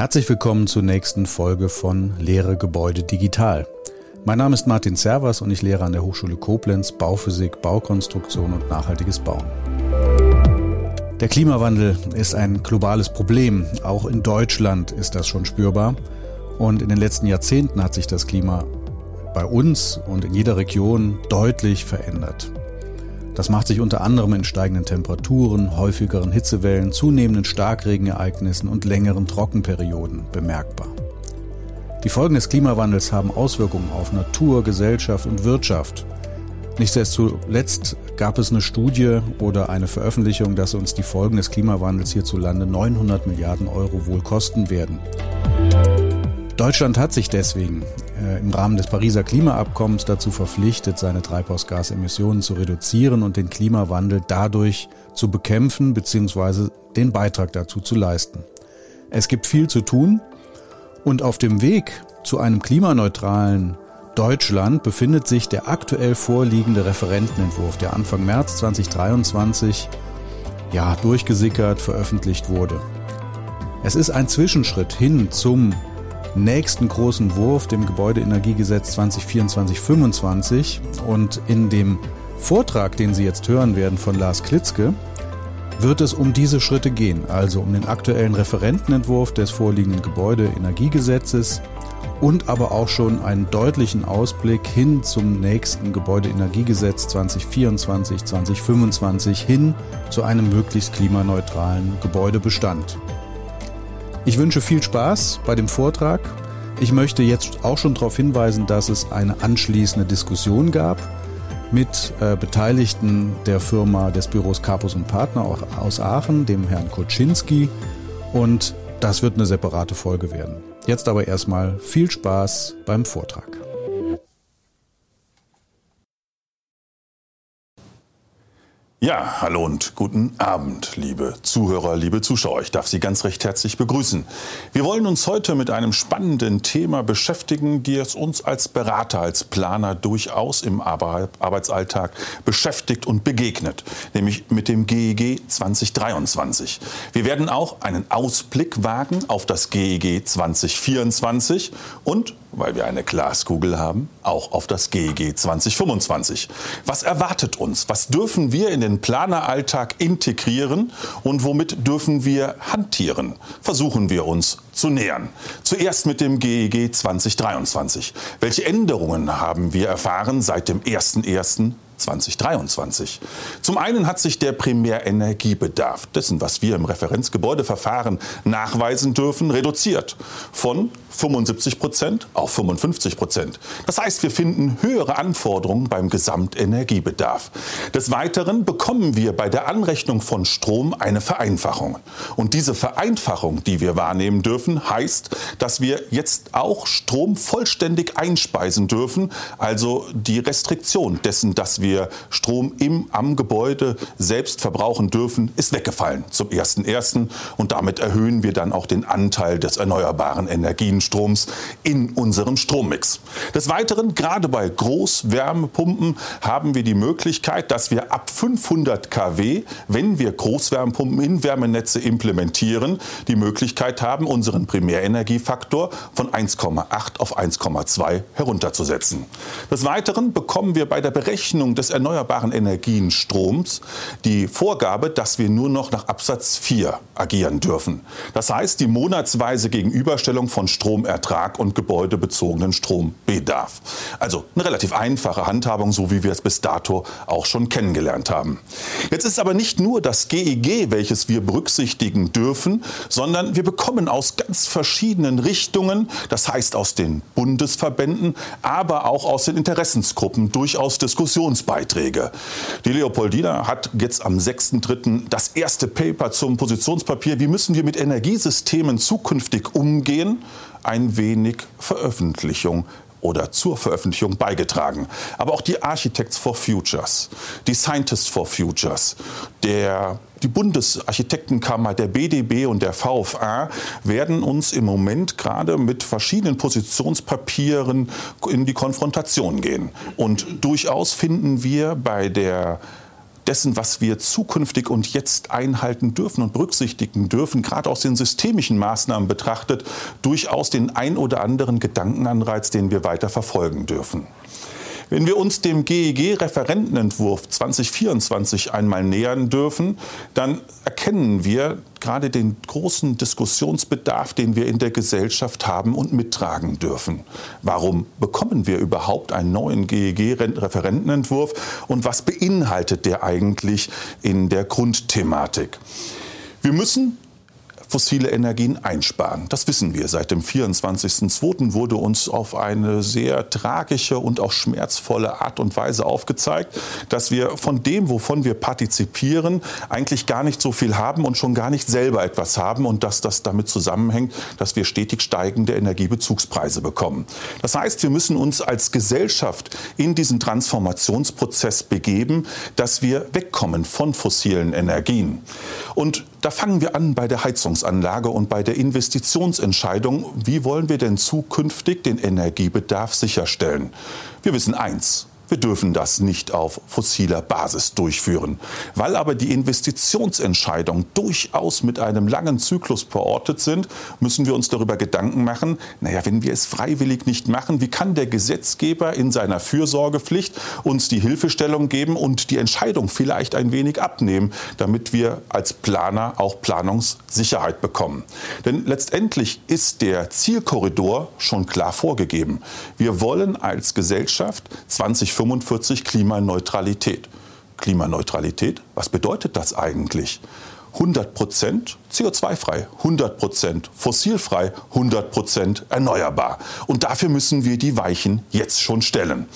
Herzlich willkommen zur nächsten Folge von Lehre Gebäude digital. Mein Name ist Martin Servas und ich lehre an der Hochschule Koblenz Bauphysik, Baukonstruktion und nachhaltiges Bauen. Der Klimawandel ist ein globales Problem. Auch in Deutschland ist das schon spürbar. Und in den letzten Jahrzehnten hat sich das Klima bei uns und in jeder Region deutlich verändert. Das macht sich unter anderem in steigenden Temperaturen, häufigeren Hitzewellen, zunehmenden Starkregenereignissen und längeren Trockenperioden bemerkbar. Die Folgen des Klimawandels haben Auswirkungen auf Natur, Gesellschaft und Wirtschaft. Nicht zuletzt gab es eine Studie oder eine Veröffentlichung, dass uns die Folgen des Klimawandels hierzulande 900 Milliarden Euro wohl kosten werden. Deutschland hat sich deswegen im Rahmen des Pariser Klimaabkommens dazu verpflichtet, seine Treibhausgasemissionen zu reduzieren und den Klimawandel dadurch zu bekämpfen bzw. den Beitrag dazu zu leisten. Es gibt viel zu tun und auf dem Weg zu einem klimaneutralen Deutschland befindet sich der aktuell vorliegende Referentenentwurf, der Anfang März 2023 ja durchgesickert veröffentlicht wurde. Es ist ein Zwischenschritt hin zum nächsten großen Wurf, dem Gebäudeenergiegesetz 2024-25. Und in dem Vortrag, den Sie jetzt hören werden von Lars Klitzke, wird es um diese Schritte gehen, also um den aktuellen Referentenentwurf des vorliegenden Gebäudeenergiegesetzes und aber auch schon einen deutlichen Ausblick hin zum nächsten Gebäudeenergiegesetz 2024-2025 hin zu einem möglichst klimaneutralen Gebäudebestand. Ich wünsche viel Spaß bei dem Vortrag. Ich möchte jetzt auch schon darauf hinweisen, dass es eine anschließende Diskussion gab mit äh, Beteiligten der Firma des Büros Capus und Partner aus Aachen, dem Herrn Koczynski. Und das wird eine separate Folge werden. Jetzt aber erstmal viel Spaß beim Vortrag. Ja, hallo und guten Abend, liebe Zuhörer, liebe Zuschauer. Ich darf Sie ganz recht herzlich begrüßen. Wir wollen uns heute mit einem spannenden Thema beschäftigen, die es uns als Berater, als Planer durchaus im Arbeitsalltag beschäftigt und begegnet, nämlich mit dem GEG 2023. Wir werden auch einen Ausblick wagen auf das GEG 2024 und weil wir eine Glaskugel haben, auch auf das GEG 2025. Was erwartet uns? Was dürfen wir in den Planeralltag integrieren und womit dürfen wir hantieren? Versuchen wir uns zu nähern. Zuerst mit dem GEG 2023. Welche Änderungen haben wir erfahren seit dem 01.01. 2023. Zum einen hat sich der Primärenergiebedarf, dessen, was wir im Referenzgebäudeverfahren nachweisen dürfen, reduziert von 75 Prozent auf 55 Prozent. Das heißt, wir finden höhere Anforderungen beim Gesamtenergiebedarf. Des Weiteren bekommen wir bei der Anrechnung von Strom eine Vereinfachung. Und diese Vereinfachung, die wir wahrnehmen dürfen, heißt, dass wir jetzt auch Strom vollständig einspeisen dürfen, also die Restriktion dessen, dass wir Strom im, am Gebäude selbst verbrauchen dürfen, ist weggefallen zum 1.1. Und damit erhöhen wir dann auch den Anteil des erneuerbaren Energien Stroms in unserem Strommix. Des Weiteren, gerade bei Großwärmepumpen haben wir die Möglichkeit, dass wir ab 500 kW, wenn wir Großwärmepumpen in Wärmenetze implementieren, die Möglichkeit haben, unseren Primärenergiefaktor von 1,8 auf 1,2 herunterzusetzen. Des Weiteren bekommen wir bei der Berechnung des erneuerbaren Energienstroms die Vorgabe, dass wir nur noch nach Absatz 4 agieren dürfen. Das heißt, die monatsweise Gegenüberstellung von Strom Stromertrag und gebäudebezogenen Strombedarf. Also eine relativ einfache Handhabung, so wie wir es bis dato auch schon kennengelernt haben. Jetzt ist aber nicht nur das GEG, e welches wir berücksichtigen dürfen, sondern wir bekommen aus ganz verschiedenen Richtungen, das heißt aus den Bundesverbänden, aber auch aus den Interessensgruppen durchaus Diskussionsbeiträge. Die Leopoldina hat jetzt am 6.3. das erste Paper zum Positionspapier, wie müssen wir mit Energiesystemen zukünftig umgehen, ein wenig Veröffentlichung oder zur Veröffentlichung beigetragen. Aber auch die Architects for Futures, die Scientists for Futures, der, die Bundesarchitektenkammer, der BDB und der VFA werden uns im Moment gerade mit verschiedenen Positionspapieren in die Konfrontation gehen. Und durchaus finden wir bei der dessen, was wir zukünftig und jetzt einhalten dürfen und berücksichtigen dürfen, gerade aus den systemischen Maßnahmen betrachtet, durchaus den ein oder anderen Gedankenanreiz, den wir weiter verfolgen dürfen. Wenn wir uns dem GEG-Referentenentwurf 2024 einmal nähern dürfen, dann erkennen wir gerade den großen Diskussionsbedarf, den wir in der Gesellschaft haben und mittragen dürfen. Warum bekommen wir überhaupt einen neuen GEG-Referentenentwurf und was beinhaltet der eigentlich in der Grundthematik? Wir müssen fossile Energien einsparen. Das wissen wir. Seit dem 24.02. wurde uns auf eine sehr tragische und auch schmerzvolle Art und Weise aufgezeigt, dass wir von dem, wovon wir partizipieren, eigentlich gar nicht so viel haben und schon gar nicht selber etwas haben und dass das damit zusammenhängt, dass wir stetig steigende Energiebezugspreise bekommen. Das heißt, wir müssen uns als Gesellschaft in diesen Transformationsprozess begeben, dass wir wegkommen von fossilen Energien. Und da fangen wir an bei der Heizungsanlage und bei der Investitionsentscheidung. Wie wollen wir denn zukünftig den Energiebedarf sicherstellen? Wir wissen eins, wir dürfen das nicht auf fossiler Basis durchführen. Weil aber die Investitionsentscheidungen durchaus mit einem langen Zyklus verortet sind, müssen wir uns darüber Gedanken machen, naja, wenn wir es freiwillig nicht machen, wie kann der Gesetzgeber in seiner Fürsorgepflicht uns die Hilfestellung geben und die Entscheidung vielleicht ein wenig abnehmen, damit wir als Planer auch Planungssicherheit bekommen. Denn letztendlich ist der Zielkorridor schon klar vorgegeben. Wir wollen als Gesellschaft 20 2045 Klimaneutralität. Klimaneutralität, was bedeutet das eigentlich? 100 Prozent CO2-frei, 100 Prozent fossilfrei, 100 Prozent erneuerbar. Und dafür müssen wir die Weichen jetzt schon stellen.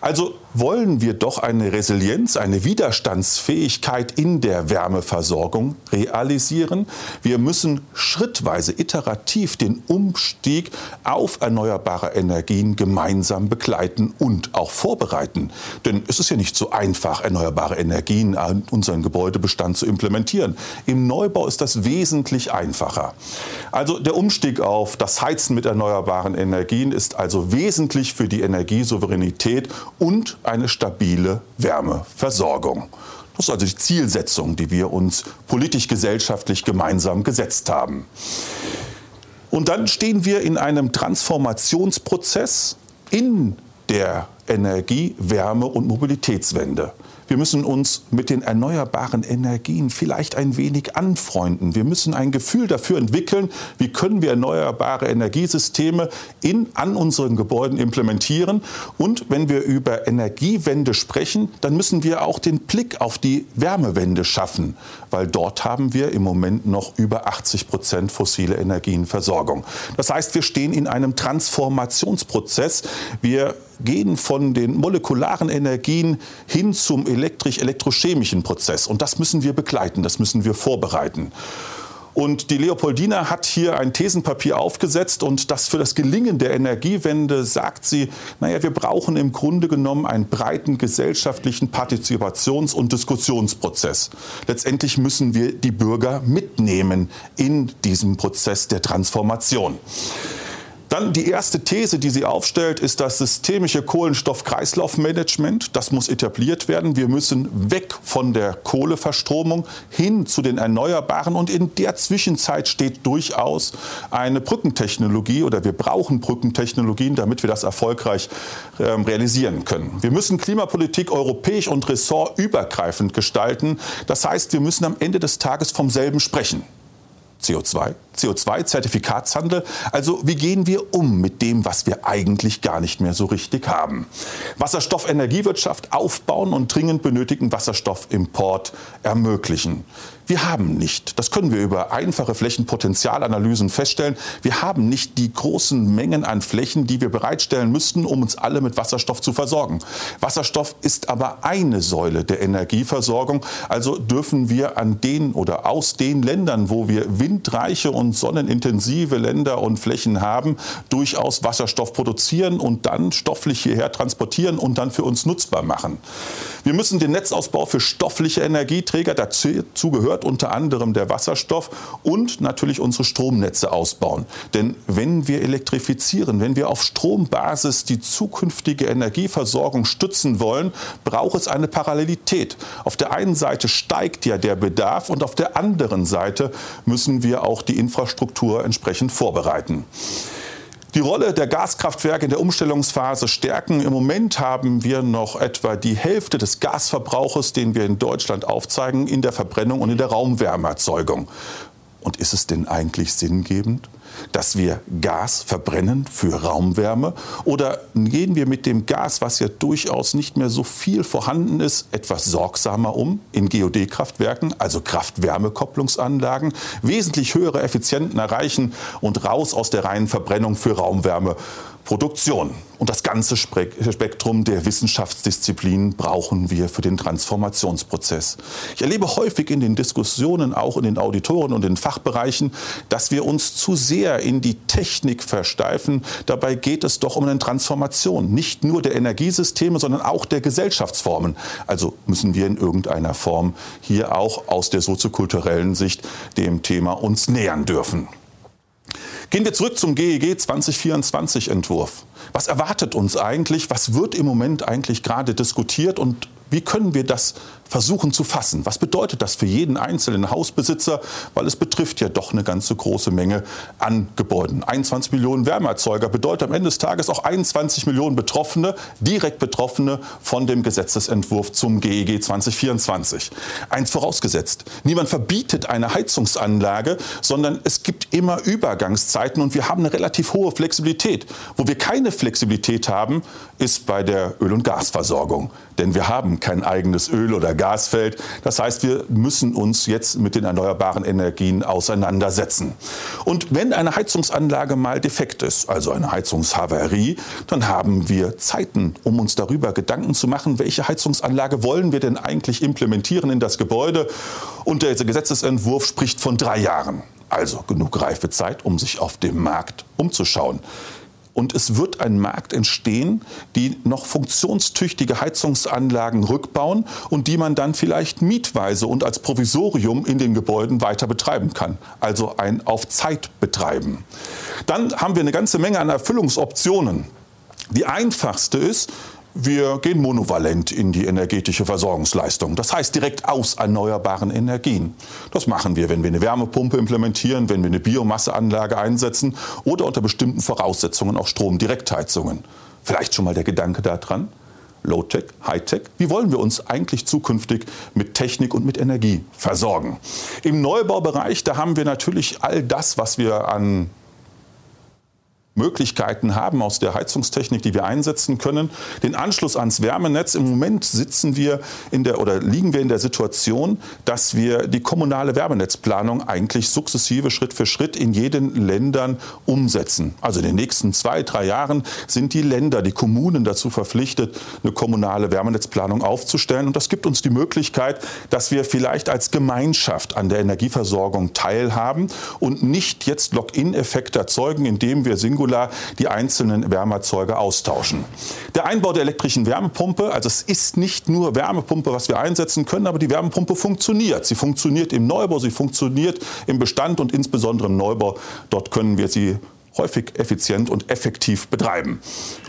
Also wollen wir doch eine Resilienz, eine Widerstandsfähigkeit in der Wärmeversorgung realisieren. Wir müssen schrittweise, iterativ den Umstieg auf erneuerbare Energien gemeinsam begleiten und auch vorbereiten. Denn es ist ja nicht so einfach, erneuerbare Energien an unseren Gebäudebestand zu implementieren. Im Neubau ist das wesentlich einfacher. Also der Umstieg auf das Heizen mit erneuerbaren Energien ist also wesentlich für die Energiesouveränität und eine stabile Wärmeversorgung. Das ist also die Zielsetzung, die wir uns politisch-gesellschaftlich gemeinsam gesetzt haben. Und dann stehen wir in einem Transformationsprozess in der Energie-, Wärme- und Mobilitätswende. Wir müssen uns mit den erneuerbaren Energien vielleicht ein wenig anfreunden. Wir müssen ein Gefühl dafür entwickeln, wie können wir erneuerbare Energiesysteme in, an unseren Gebäuden implementieren. Und wenn wir über Energiewende sprechen, dann müssen wir auch den Blick auf die Wärmewende schaffen, weil dort haben wir im Moment noch über 80 Prozent fossile Energienversorgung. Das heißt, wir stehen in einem Transformationsprozess. Wir gehen von den molekularen Energien hin zum elektrisch-elektrochemischen Prozess. Und das müssen wir begleiten, das müssen wir vorbereiten. Und die Leopoldina hat hier ein Thesenpapier aufgesetzt und das für das Gelingen der Energiewende sagt sie, naja, wir brauchen im Grunde genommen einen breiten gesellschaftlichen Partizipations- und Diskussionsprozess. Letztendlich müssen wir die Bürger mitnehmen in diesem Prozess der Transformation. Dann die erste These, die sie aufstellt, ist das systemische Kohlenstoff-Kreislauf-Management. Das muss etabliert werden. Wir müssen weg von der Kohleverstromung hin zu den Erneuerbaren. Und in der Zwischenzeit steht durchaus eine Brückentechnologie oder wir brauchen Brückentechnologien, damit wir das erfolgreich äh, realisieren können. Wir müssen Klimapolitik europäisch und ressortübergreifend gestalten. Das heißt, wir müssen am Ende des Tages vom selben sprechen. CO2, CO2-Zertifikatshandel. Also wie gehen wir um mit dem, was wir eigentlich gar nicht mehr so richtig haben? Wasserstoff-Energiewirtschaft aufbauen und dringend benötigten Wasserstoffimport ermöglichen. Wir haben nicht, das können wir über einfache Flächenpotenzialanalysen feststellen, wir haben nicht die großen Mengen an Flächen, die wir bereitstellen müssten, um uns alle mit Wasserstoff zu versorgen. Wasserstoff ist aber eine Säule der Energieversorgung, also dürfen wir an den oder aus den Ländern, wo wir windreiche und und sonnenintensive Länder und Flächen haben, durchaus Wasserstoff produzieren und dann stofflich hierher transportieren und dann für uns nutzbar machen. Wir müssen den Netzausbau für stoffliche Energieträger, dazu gehört unter anderem der Wasserstoff und natürlich unsere Stromnetze ausbauen. Denn wenn wir elektrifizieren, wenn wir auf Strombasis die zukünftige Energieversorgung stützen wollen, braucht es eine Parallelität. Auf der einen Seite steigt ja der Bedarf und auf der anderen Seite müssen wir auch die Infrastruktur entsprechend vorbereiten die Rolle der Gaskraftwerke in der Umstellungsphase stärken. Im Moment haben wir noch etwa die Hälfte des Gasverbrauches, den wir in Deutschland aufzeigen, in der Verbrennung und in der Raumwärmeerzeugung. Und ist es denn eigentlich sinngebend? Dass wir Gas verbrennen für Raumwärme? Oder gehen wir mit dem Gas, was ja durchaus nicht mehr so viel vorhanden ist, etwas sorgsamer um in GOD-Kraftwerken, also Kraft-Wärme-Kopplungsanlagen, wesentlich höhere Effizienten erreichen und raus aus der reinen Verbrennung für Raumwärme? Produktion. Und das ganze Spektrum der Wissenschaftsdisziplinen brauchen wir für den Transformationsprozess. Ich erlebe häufig in den Diskussionen, auch in den Auditoren und in den Fachbereichen, dass wir uns zu sehr in die Technik versteifen. Dabei geht es doch um eine Transformation, nicht nur der Energiesysteme, sondern auch der Gesellschaftsformen. Also müssen wir in irgendeiner Form hier auch aus der soziokulturellen Sicht dem Thema uns nähern dürfen. Gehen wir zurück zum GEG 2024 Entwurf. Was erwartet uns eigentlich? Was wird im Moment eigentlich gerade diskutiert und wie können wir das versuchen zu fassen? Was bedeutet das für jeden einzelnen Hausbesitzer? Weil es betrifft ja doch eine ganze große Menge an Gebäuden. 21 Millionen Wärmeerzeuger bedeutet am Ende des Tages auch 21 Millionen Betroffene, direkt Betroffene von dem Gesetzesentwurf zum GEG 2024. Eins vorausgesetzt, niemand verbietet eine Heizungsanlage, sondern es gibt immer Übergangszeiten und wir haben eine relativ hohe Flexibilität. Wo wir keine Flexibilität haben, ist bei der Öl- und Gasversorgung. Denn wir haben kein eigenes Öl- oder Gasfeld. Das heißt, wir müssen uns jetzt mit den erneuerbaren Energien auseinandersetzen. Und wenn eine Heizungsanlage mal defekt ist, also eine Heizungshavarie, dann haben wir Zeiten, um uns darüber Gedanken zu machen, welche Heizungsanlage wollen wir denn eigentlich implementieren in das Gebäude. Und der Gesetzesentwurf spricht von drei Jahren. Also genug Reifezeit, um sich auf dem Markt umzuschauen. Und es wird ein Markt entstehen, die noch funktionstüchtige Heizungsanlagen rückbauen und die man dann vielleicht mietweise und als Provisorium in den Gebäuden weiter betreiben kann. Also ein auf Zeit betreiben. Dann haben wir eine ganze Menge an Erfüllungsoptionen. Die einfachste ist, wir gehen monovalent in die energetische Versorgungsleistung. Das heißt direkt aus erneuerbaren Energien. Das machen wir, wenn wir eine Wärmepumpe implementieren, wenn wir eine Biomasseanlage einsetzen oder unter bestimmten Voraussetzungen auch Stromdirektheizungen. Vielleicht schon mal der Gedanke daran? Low-Tech, High-Tech. Wie wollen wir uns eigentlich zukünftig mit Technik und mit Energie versorgen? Im Neubaubereich, da haben wir natürlich all das, was wir an Möglichkeiten haben aus der Heizungstechnik, die wir einsetzen können. Den Anschluss ans Wärmenetz. Im Moment sitzen wir in der oder liegen wir in der Situation, dass wir die kommunale Wärmenetzplanung eigentlich sukzessive Schritt für Schritt in jeden Ländern umsetzen. Also in den nächsten zwei, drei Jahren sind die Länder, die Kommunen dazu verpflichtet, eine kommunale Wärmenetzplanung aufzustellen. Und das gibt uns die Möglichkeit, dass wir vielleicht als Gemeinschaft an der Energieversorgung teilhaben und nicht jetzt Lock-in-Effekte erzeugen, indem wir singular Singular die einzelnen Wärmeerzeuger austauschen. Der Einbau der elektrischen Wärmepumpe, also es ist nicht nur Wärmepumpe, was wir einsetzen können, aber die Wärmepumpe funktioniert. Sie funktioniert im Neubau, sie funktioniert im Bestand und insbesondere im Neubau. Dort können wir sie häufig effizient und effektiv betreiben.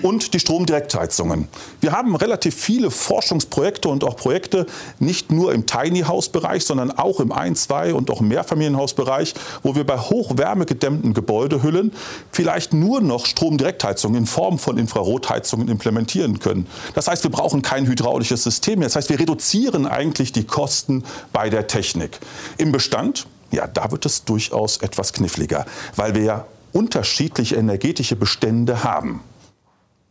Und die Stromdirektheizungen. Wir haben relativ viele Forschungsprojekte und auch Projekte, nicht nur im Tiny House Bereich, sondern auch im Ein-, Zwei- und auch Mehrfamilienhausbereich, wo wir bei hochwärmegedämmten Gebäudehüllen vielleicht nur noch Stromdirektheizungen in Form von Infrarotheizungen implementieren können. Das heißt, wir brauchen kein hydraulisches System mehr. Das heißt, wir reduzieren eigentlich die Kosten bei der Technik. Im Bestand ja, da wird es durchaus etwas kniffliger, weil wir ja unterschiedliche energetische Bestände haben.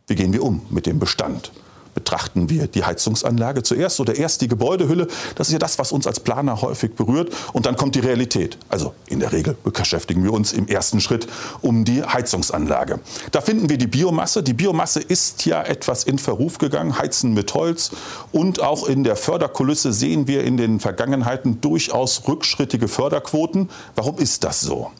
Wie gehen wir um mit dem Bestand? Betrachten wir die Heizungsanlage zuerst oder erst die Gebäudehülle? Das ist ja das, was uns als Planer häufig berührt. Und dann kommt die Realität. Also in der Regel beschäftigen wir uns im ersten Schritt um die Heizungsanlage. Da finden wir die Biomasse. Die Biomasse ist ja etwas in Verruf gegangen, Heizen mit Holz. Und auch in der Förderkulisse sehen wir in den Vergangenheiten durchaus rückschrittige Förderquoten. Warum ist das so?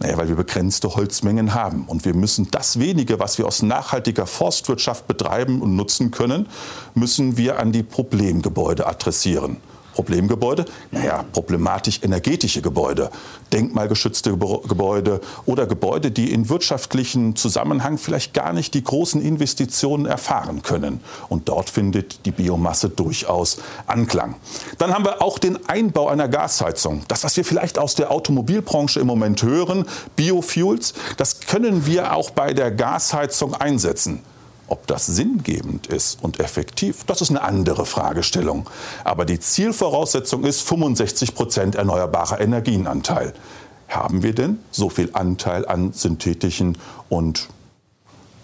Naja, weil wir begrenzte Holzmengen haben. Und wir müssen das wenige, was wir aus nachhaltiger Forstwirtschaft betreiben und nutzen können, müssen wir an die Problemgebäude adressieren. Problemgebäude? Naja, problematisch energetische Gebäude, denkmalgeschützte Gebäude oder Gebäude, die in wirtschaftlichen Zusammenhang vielleicht gar nicht die großen Investitionen erfahren können. Und dort findet die Biomasse durchaus Anklang. Dann haben wir auch den Einbau einer Gasheizung. Das, was wir vielleicht aus der Automobilbranche im Moment hören, Biofuels, das können wir auch bei der Gasheizung einsetzen. Ob das sinngebend ist und effektiv, das ist eine andere Fragestellung. Aber die Zielvoraussetzung ist 65 Prozent erneuerbarer Energienanteil. Haben wir denn so viel Anteil an synthetischen und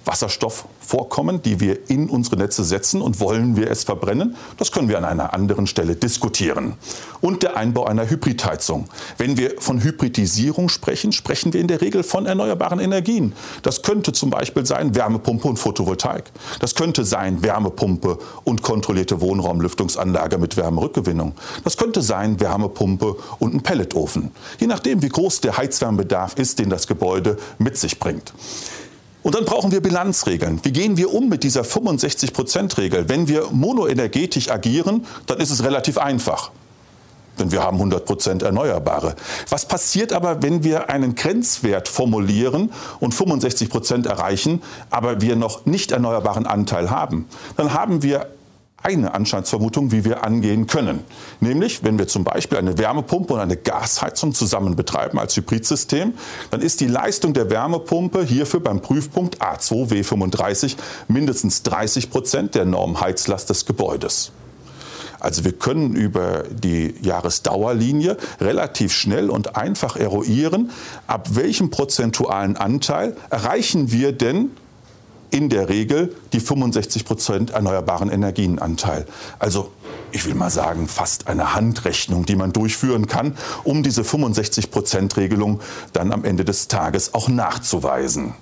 Wasserstoff vorkommen, die wir in unsere Netze setzen und wollen wir es verbrennen? Das können wir an einer anderen Stelle diskutieren. Und der Einbau einer Hybridheizung. Wenn wir von Hybridisierung sprechen, sprechen wir in der Regel von erneuerbaren Energien. Das könnte zum Beispiel sein Wärmepumpe und Photovoltaik. Das könnte sein Wärmepumpe und kontrollierte Wohnraumlüftungsanlage mit Wärmerückgewinnung. Das könnte sein Wärmepumpe und ein Pelletofen. Je nachdem, wie groß der Heizwärmebedarf ist, den das Gebäude mit sich bringt. Und dann brauchen wir Bilanzregeln. Wie gehen wir um mit dieser 65-Prozent-Regel? Wenn wir monoenergetisch agieren, dann ist es relativ einfach. Denn wir haben 100 Prozent Erneuerbare. Was passiert aber, wenn wir einen Grenzwert formulieren und 65 Prozent erreichen, aber wir noch nicht erneuerbaren Anteil haben? Dann haben wir eine Anscheinsvermutung, wie wir angehen können. Nämlich, wenn wir zum Beispiel eine Wärmepumpe und eine Gasheizung zusammen betreiben als Hybridsystem, dann ist die Leistung der Wärmepumpe hierfür beim Prüfpunkt A2W35 mindestens 30 Prozent der Normheizlast des Gebäudes. Also wir können über die Jahresdauerlinie relativ schnell und einfach eruieren, ab welchem prozentualen Anteil erreichen wir denn in der Regel die 65 Prozent erneuerbaren Energienanteil. Also ich will mal sagen, fast eine Handrechnung, die man durchführen kann, um diese 65 Prozent Regelung dann am Ende des Tages auch nachzuweisen.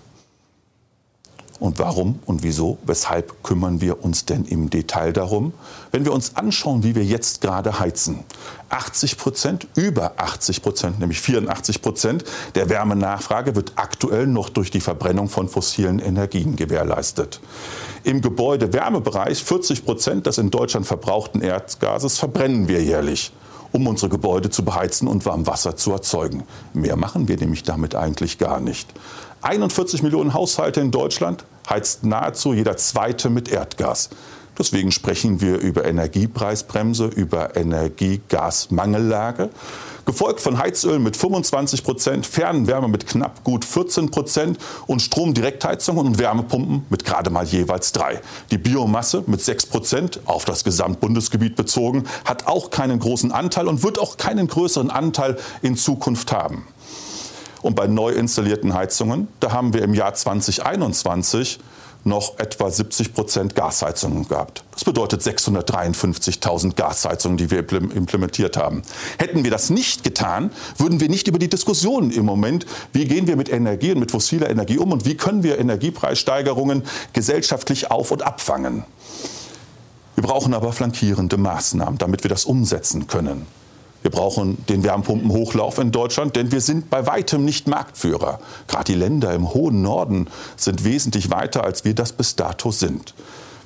Und warum und wieso, weshalb kümmern wir uns denn im Detail darum? Wenn wir uns anschauen, wie wir jetzt gerade heizen, 80 Prozent, über 80 Prozent, nämlich 84 Prozent der Wärmenachfrage wird aktuell noch durch die Verbrennung von fossilen Energien gewährleistet. Im Gebäude-Wärmebereich 40 Prozent des in Deutschland verbrauchten Erdgases verbrennen wir jährlich um unsere Gebäude zu beheizen und Warmwasser zu erzeugen. Mehr machen wir nämlich damit eigentlich gar nicht. 41 Millionen Haushalte in Deutschland heizt nahezu jeder zweite mit Erdgas. Deswegen sprechen wir über Energiepreisbremse, über Energiegasmangellage. Gefolgt von Heizöl mit 25 Prozent, Fernwärme mit knapp gut 14 Prozent und Stromdirektheizungen und Wärmepumpen mit gerade mal jeweils drei. Die Biomasse mit 6 Prozent auf das Gesamtbundesgebiet bezogen hat auch keinen großen Anteil und wird auch keinen größeren Anteil in Zukunft haben. Und bei neu installierten Heizungen, da haben wir im Jahr 2021 noch etwa 70 Prozent Gasheizungen gehabt. Das bedeutet 653.000 Gasheizungen, die wir implementiert haben. Hätten wir das nicht getan, würden wir nicht über die Diskussion im Moment, wie gehen wir mit Energie und mit fossiler Energie um und wie können wir Energiepreissteigerungen gesellschaftlich auf- und abfangen. Wir brauchen aber flankierende Maßnahmen, damit wir das umsetzen können. Wir brauchen den Wärmepumpenhochlauf in Deutschland, denn wir sind bei weitem nicht Marktführer. Gerade die Länder im hohen Norden sind wesentlich weiter, als wir das bis dato sind.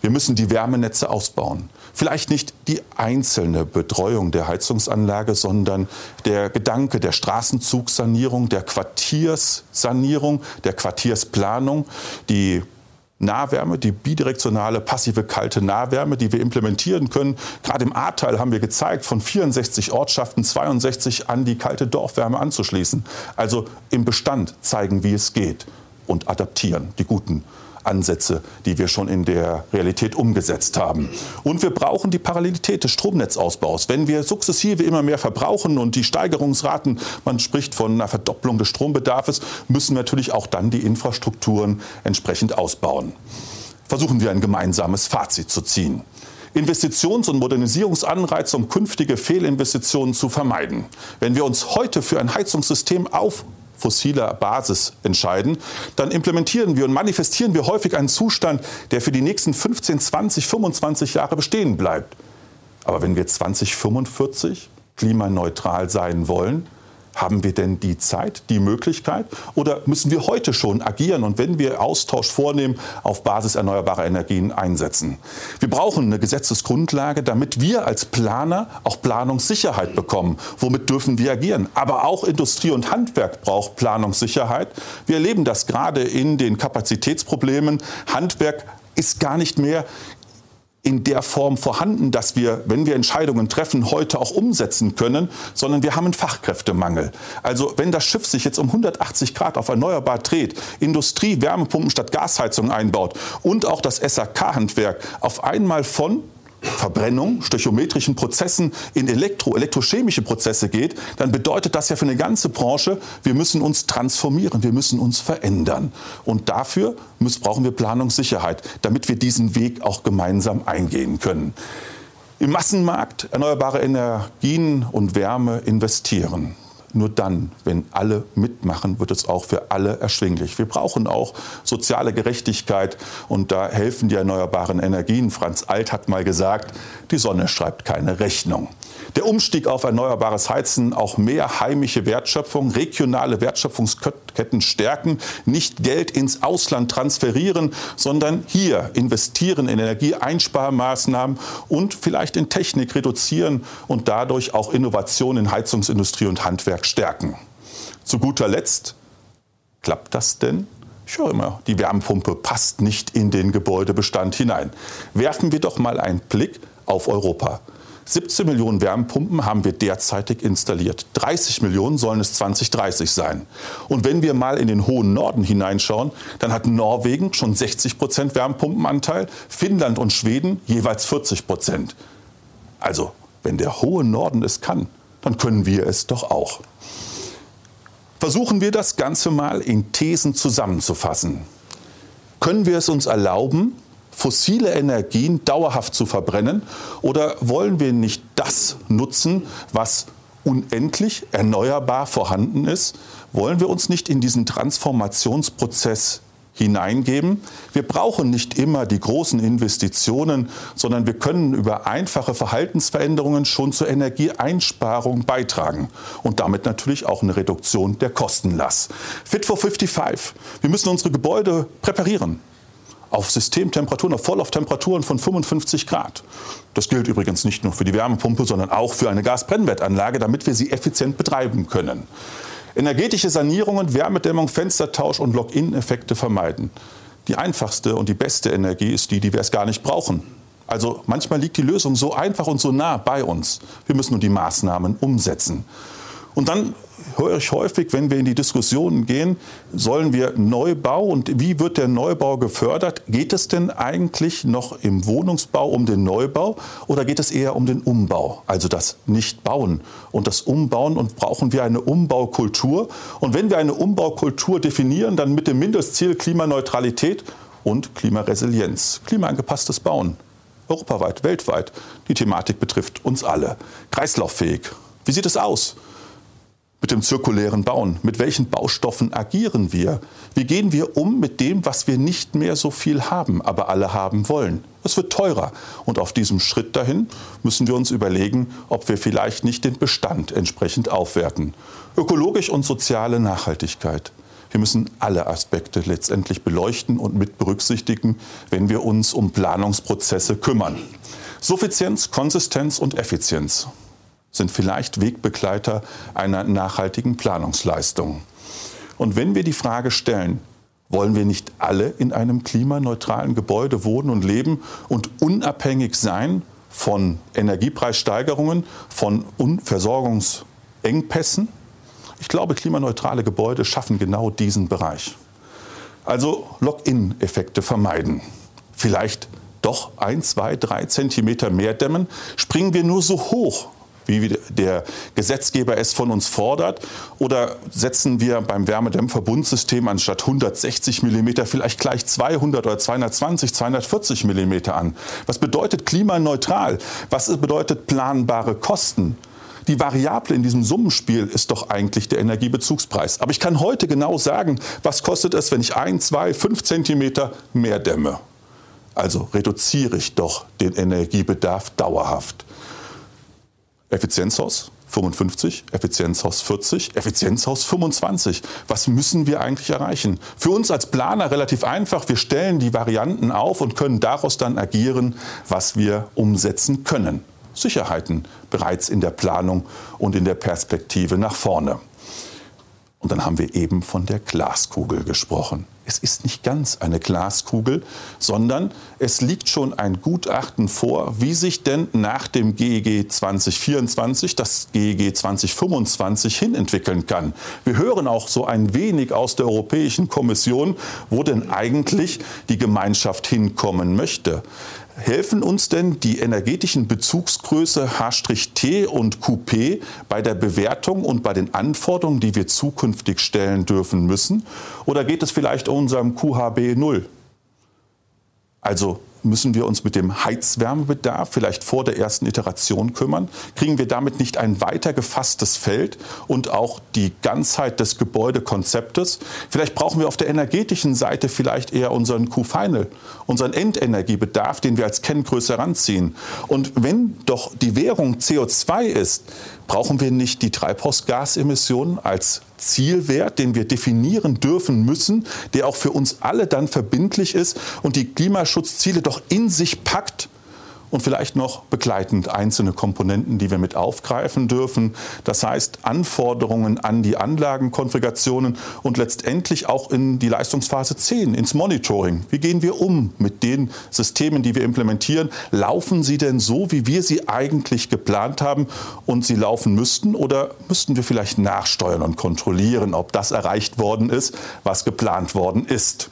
Wir müssen die Wärmenetze ausbauen. Vielleicht nicht die einzelne Betreuung der Heizungsanlage, sondern der Gedanke der Straßenzugsanierung, der Quartierssanierung, der Quartiersplanung, die Nahwärme, die bidirektionale passive kalte Nahwärme, die wir implementieren können. Gerade im A-Teil haben wir gezeigt, von 64 Ortschaften 62 an die kalte Dorfwärme anzuschließen. Also im Bestand zeigen, wie es geht und adaptieren die guten Ansätze, die wir schon in der Realität umgesetzt haben. Und wir brauchen die Parallelität des Stromnetzausbaus. Wenn wir sukzessive immer mehr verbrauchen und die Steigerungsraten, man spricht von einer Verdopplung des Strombedarfs, müssen wir natürlich auch dann die Infrastrukturen entsprechend ausbauen. Versuchen wir ein gemeinsames Fazit zu ziehen. Investitions- und Modernisierungsanreize, um künftige Fehlinvestitionen zu vermeiden. Wenn wir uns heute für ein Heizungssystem auf fossiler Basis entscheiden, dann implementieren wir und manifestieren wir häufig einen Zustand, der für die nächsten 15, 20, 25 Jahre bestehen bleibt. Aber wenn wir 2045 klimaneutral sein wollen, Haben wir denn die Zeit, die Möglichkeit oder müssen wir heute schon agieren und wenn wir Austausch vornehmen, auf Basis erneuerbarer Energien einsetzen? Wir brauchen eine Gesetzesgrundlage, damit wir als Planer auch Planungssicherheit bekommen. Womit dürfen wir agieren? Aber auch Industrie und Handwerk braucht Planungssicherheit. Wir erleben das gerade in den Kapazitätsproblemen. Handwerk ist gar nicht mehr in der Form vorhanden, dass wir, wenn wir Entscheidungen treffen, heute auch umsetzen können, sondern wir haben einen Fachkräftemangel. Also wenn das Schiff sich jetzt um 180 Grad auf erneuerbar dreht, Industrie Wärmepumpen statt Gasheizung einbaut und auch das SAK-Handwerk auf einmal von Verbrennung, stöchiometrischen Prozessen in elektro, elektrochemische Prozesse geht, dann bedeutet das ja für eine ganze Branche, wir müssen uns transformieren, wir müssen uns verändern. Und dafür müssen, brauchen wir Planungssicherheit, damit wir diesen Weg auch gemeinsam eingehen können. Im Massenmarkt erneuerbare Energien und Wärme investieren. Nur dann, wenn alle mitmachen, wird es auch für alle erschwinglich. Wir brauchen auch soziale Gerechtigkeit und da helfen die erneuerbaren Energien. Franz Alt hat mal gesagt, die Sonne schreibt keine Rechnung. Der Umstieg auf erneuerbares Heizen, auch mehr heimische Wertschöpfung, regionale Wertschöpfungsketten stärken, nicht Geld ins Ausland transferieren, sondern hier investieren in Energieeinsparmaßnahmen und vielleicht in Technik reduzieren und dadurch auch Innovation in Heizungsindustrie und Handwerk stärken. Zu guter Letzt, klappt das denn? Ich höre immer, die Wärmepumpe passt nicht in den Gebäudebestand hinein. Werfen wir doch mal einen Blick auf Europa. 17 Millionen Wärmepumpen haben wir derzeitig installiert. 30 Millionen sollen es 2030 sein. Und wenn wir mal in den hohen Norden hineinschauen, dann hat Norwegen schon 60 Prozent Wärmepumpenanteil, Finnland und Schweden jeweils 40 Prozent. Also, wenn der hohe Norden es kann, dann können wir es doch auch. Versuchen wir das Ganze mal in Thesen zusammenzufassen. Können wir es uns erlauben, fossile Energien dauerhaft zu verbrennen? Oder wollen wir nicht das nutzen, was unendlich erneuerbar vorhanden ist? Wollen wir uns nicht in diesen Transformationsprozess hineingeben. Wir brauchen nicht immer die großen Investitionen, sondern wir können über einfache Verhaltensveränderungen schon zur Energieeinsparung beitragen und damit natürlich auch eine Reduktion der Kostenlast. Fit for 55. Wir müssen unsere Gebäude präparieren auf Systemtemperaturen, auf Vorlauftemperaturen von 55 Grad. Das gilt übrigens nicht nur für die Wärmepumpe, sondern auch für eine Gasbrennwertanlage, damit wir sie effizient betreiben können. Energetische Sanierungen, Wärmedämmung, Fenstertausch und Lock-in-Effekte vermeiden. Die einfachste und die beste Energie ist die, die wir es gar nicht brauchen. Also manchmal liegt die Lösung so einfach und so nah bei uns. Wir müssen nur die Maßnahmen umsetzen. Und dann höre ich häufig, wenn wir in die Diskussionen gehen, sollen wir Neubau und wie wird der Neubau gefördert? Geht es denn eigentlich noch im Wohnungsbau um den Neubau oder geht es eher um den Umbau, also das Nichtbauen und das Umbauen und brauchen wir eine Umbaukultur? Und wenn wir eine Umbaukultur definieren, dann mit dem Mindestziel Klimaneutralität und Klimaresilienz, klimaangepasstes Bauen. Europaweit, weltweit. Die Thematik betrifft uns alle. Kreislauffähig. Wie sieht es aus? Mit dem zirkulären Bauen? Mit welchen Baustoffen agieren wir? Wie gehen wir um mit dem, was wir nicht mehr so viel haben, aber alle haben wollen? Es wird teurer. Und auf diesem Schritt dahin müssen wir uns überlegen, ob wir vielleicht nicht den Bestand entsprechend aufwerten. Ökologisch und soziale Nachhaltigkeit. Wir müssen alle Aspekte letztendlich beleuchten und mit berücksichtigen, wenn wir uns um Planungsprozesse kümmern. Suffizienz, Konsistenz und Effizienz sind vielleicht Wegbegleiter einer nachhaltigen Planungsleistung. Und wenn wir die Frage stellen, wollen wir nicht alle in einem klimaneutralen Gebäude wohnen und leben und unabhängig sein von Energiepreissteigerungen, von Versorgungsengpässen? Ich glaube, klimaneutrale Gebäude schaffen genau diesen Bereich. Also Lock-in-Effekte vermeiden. Vielleicht doch ein, zwei, drei Zentimeter mehr dämmen, springen wir nur so hoch, wie der Gesetzgeber es von uns fordert? Oder setzen wir beim Wärmedämmverbundsystem anstatt 160 mm vielleicht gleich 200 oder 220, 240 mm an? Was bedeutet klimaneutral? Was bedeutet planbare Kosten? Die Variable in diesem Summenspiel ist doch eigentlich der Energiebezugspreis. Aber ich kann heute genau sagen, was kostet es, wenn ich ein, zwei, fünf Zentimeter mehr dämme. Also reduziere ich doch den Energiebedarf dauerhaft. Effizienzhaus 55, Effizienzhaus 40, Effizienzhaus 25. Was müssen wir eigentlich erreichen? Für uns als Planer relativ einfach. Wir stellen die Varianten auf und können daraus dann agieren, was wir umsetzen können. Sicherheiten bereits in der Planung und in der Perspektive nach vorne. Und dann haben wir eben von der Glaskugel gesprochen. Es ist nicht ganz eine Glaskugel, sondern es liegt schon ein Gutachten vor, wie sich denn nach dem GEG 2024 das GEG 2025 hinentwickeln kann. Wir hören auch so ein wenig aus der Europäischen Kommission, wo denn eigentlich die Gemeinschaft hinkommen möchte helfen uns denn die energetischen Bezugsgröße H-T und QP bei der Bewertung und bei den Anforderungen, die wir zukünftig stellen dürfen müssen? Oder geht es vielleicht um unserem QHB 0? Also müssen wir uns mit dem Heizwärmebedarf vielleicht vor der ersten Iteration kümmern? Kriegen wir damit nicht ein weiter gefasstes Feld und auch die Ganzheit des Gebäudekonzeptes? Vielleicht brauchen wir auf der energetischen Seite vielleicht eher unseren Q-Final, unseren Endenergiebedarf, den wir als Kenngröße heranziehen. Und wenn doch die Währung CO2 ist, brauchen wir nicht die Treibhausgasemissionen als Zielwert, den wir definieren dürfen müssen, der auch für uns alle dann verbindlich ist und die Klimaschutzziele doch in sich packt und vielleicht noch begleitend einzelne Komponenten, die wir mit aufgreifen dürfen. Das heißt Anforderungen an die Anlagenkonfigurationen und letztendlich auch in die Leistungsphase 10, ins Monitoring. Wie gehen wir um mit den Systemen, die wir implementieren? Laufen sie denn so, wie wir sie eigentlich geplant haben und sie laufen müssten? Oder müssten wir vielleicht nachsteuern und kontrollieren, ob das erreicht worden ist, was geplant worden ist?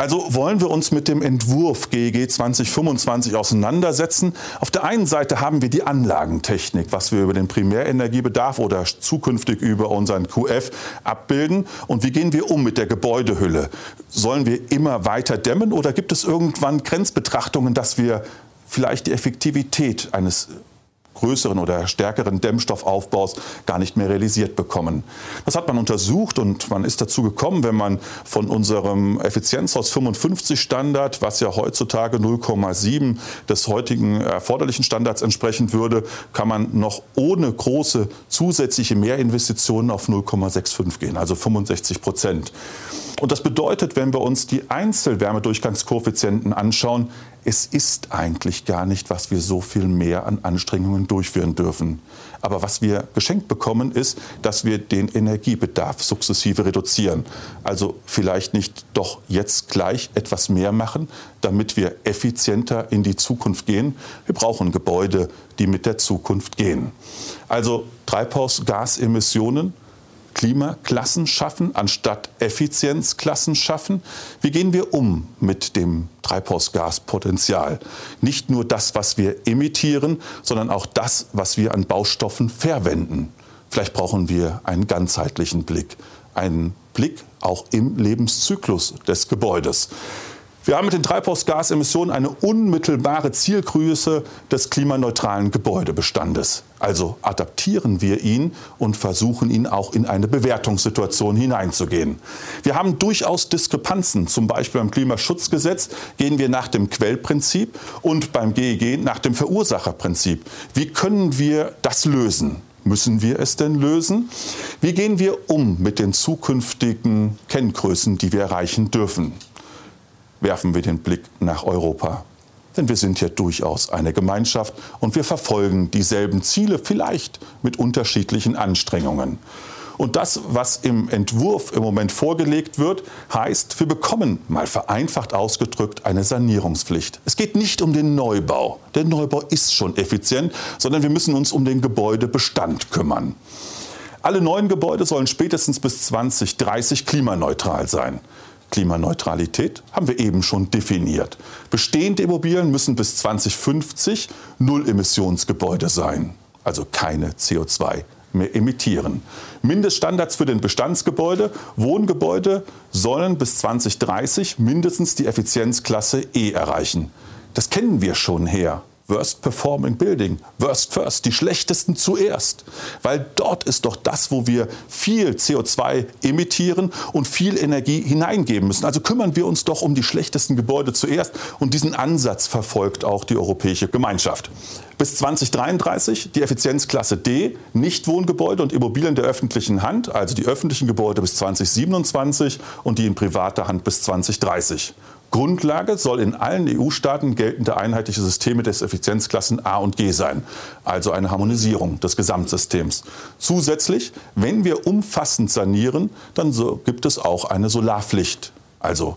Also wollen wir uns mit dem Entwurf GEG 2025 auseinandersetzen. Auf der einen Seite haben wir die Anlagentechnik, was wir über den Primärenergiebedarf oder zukünftig über unseren QF abbilden. Und wie gehen wir um mit der Gebäudehülle? Sollen wir immer weiter dämmen oder gibt es irgendwann Grenzbetrachtungen, dass wir vielleicht die Effektivität eines größeren oder stärkeren Dämmstoffaufbaus gar nicht mehr realisiert bekommen. Das hat man untersucht und man ist dazu gekommen, wenn man von unserem Effizienzhaus 55 Standard, was ja heutzutage 0,7 des heutigen erforderlichen Standards entsprechen würde, kann man noch ohne große zusätzliche Mehrinvestitionen auf 0,65 gehen, also 65 Prozent. Und das bedeutet, wenn wir uns die Einzelwärmedurchgangskoeffizienten anschauen, es ist eigentlich gar nicht, was wir so viel mehr an Anstrengungen durchführen dürfen. Aber was wir geschenkt bekommen, ist, dass wir den Energiebedarf sukzessive reduzieren. Also vielleicht nicht doch jetzt gleich etwas mehr machen, damit wir effizienter in die Zukunft gehen. Wir brauchen Gebäude, die mit der Zukunft gehen. Also Treibhausgasemissionen Klimaklassen schaffen, anstatt Effizienzklassen schaffen? Wie gehen wir um mit dem Treibhausgaspotenzial? Nicht nur das, was wir emittieren, sondern auch das, was wir an Baustoffen verwenden. Vielleicht brauchen wir einen ganzheitlichen Blick, einen Blick auch im Lebenszyklus des Gebäudes. Wir haben mit den Treibhausgasemissionen eine unmittelbare Zielgröße des klimaneutralen Gebäudebestandes. Also adaptieren wir ihn und versuchen ihn auch in eine Bewertungssituation hineinzugehen. Wir haben durchaus Diskrepanzen. Zum Beispiel beim Klimaschutzgesetz gehen wir nach dem Quellprinzip und beim GEG nach dem Verursacherprinzip. Wie können wir das lösen? Müssen wir es denn lösen? Wie gehen wir um mit den zukünftigen Kenngrößen, die wir erreichen dürfen? Werfen wir den Blick nach Europa. Denn wir sind ja durchaus eine Gemeinschaft und wir verfolgen dieselben Ziele, vielleicht mit unterschiedlichen Anstrengungen. Und das, was im Entwurf im Moment vorgelegt wird, heißt, wir bekommen, mal vereinfacht ausgedrückt, eine Sanierungspflicht. Es geht nicht um den Neubau. Der Neubau ist schon effizient, sondern wir müssen uns um den Gebäudebestand kümmern. Alle neuen Gebäude sollen spätestens bis 2030 klimaneutral sein. Klimaneutralität haben wir eben schon definiert. Bestehende Immobilien müssen bis 2050 Null-Emissionsgebäude sein, also keine CO2 mehr emittieren. Mindeststandards für den Bestandsgebäude, Wohngebäude sollen bis 2030 mindestens die Effizienzklasse E erreichen. Das kennen wir schon her. Worst Performing Building, Worst First, die schlechtesten zuerst. Weil dort ist doch das, wo wir viel CO2 emittieren und viel Energie hineingeben müssen. Also kümmern wir uns doch um die schlechtesten Gebäude zuerst. Und diesen Ansatz verfolgt auch die Europäische Gemeinschaft. Bis 2033 die Effizienzklasse D, Nichtwohngebäude und Immobilien der öffentlichen Hand, also die öffentlichen Gebäude bis 2027 und die in privater Hand bis 2030. Grundlage soll in allen EU-Staaten geltende einheitliche Systeme des Effizienzklassen A und G sein, also eine Harmonisierung des Gesamtsystems. Zusätzlich, wenn wir umfassend sanieren, dann so gibt es auch eine Solarpflicht, also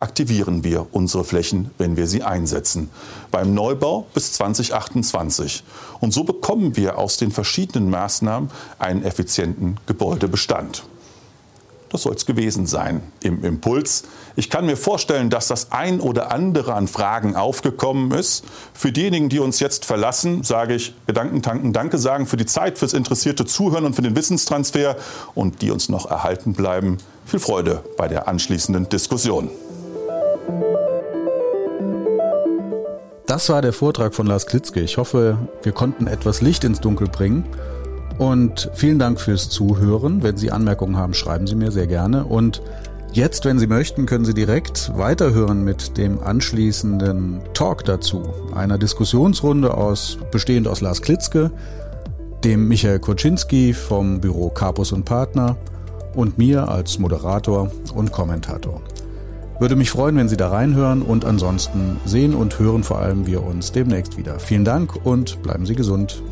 aktivieren wir unsere Flächen, wenn wir sie einsetzen. Beim Neubau bis 2028. Und so bekommen wir aus den verschiedenen Maßnahmen einen effizienten Gebäudebestand. Das soll es gewesen sein im Impuls. Ich kann mir vorstellen, dass das ein oder andere an Fragen aufgekommen ist. Für diejenigen, die uns jetzt verlassen, sage ich Gedanken tanken, Danke sagen für die Zeit, fürs interessierte Zuhören und für den Wissenstransfer. Und die uns noch erhalten bleiben, viel Freude bei der anschließenden Diskussion. Das war der Vortrag von Lars Klitzke. Ich hoffe, wir konnten etwas Licht ins Dunkel bringen. Und vielen Dank fürs Zuhören. Wenn Sie Anmerkungen haben, schreiben Sie mir sehr gerne. Und jetzt, wenn Sie möchten, können Sie direkt weiterhören mit dem anschließenden Talk dazu. Einer Diskussionsrunde aus, bestehend aus Lars Klitzke, dem Michael Koczynski vom Büro Capus und Partner und mir als Moderator und Kommentator. Würde mich freuen, wenn Sie da reinhören und ansonsten sehen und hören vor allem wir uns demnächst wieder. Vielen Dank und bleiben Sie gesund.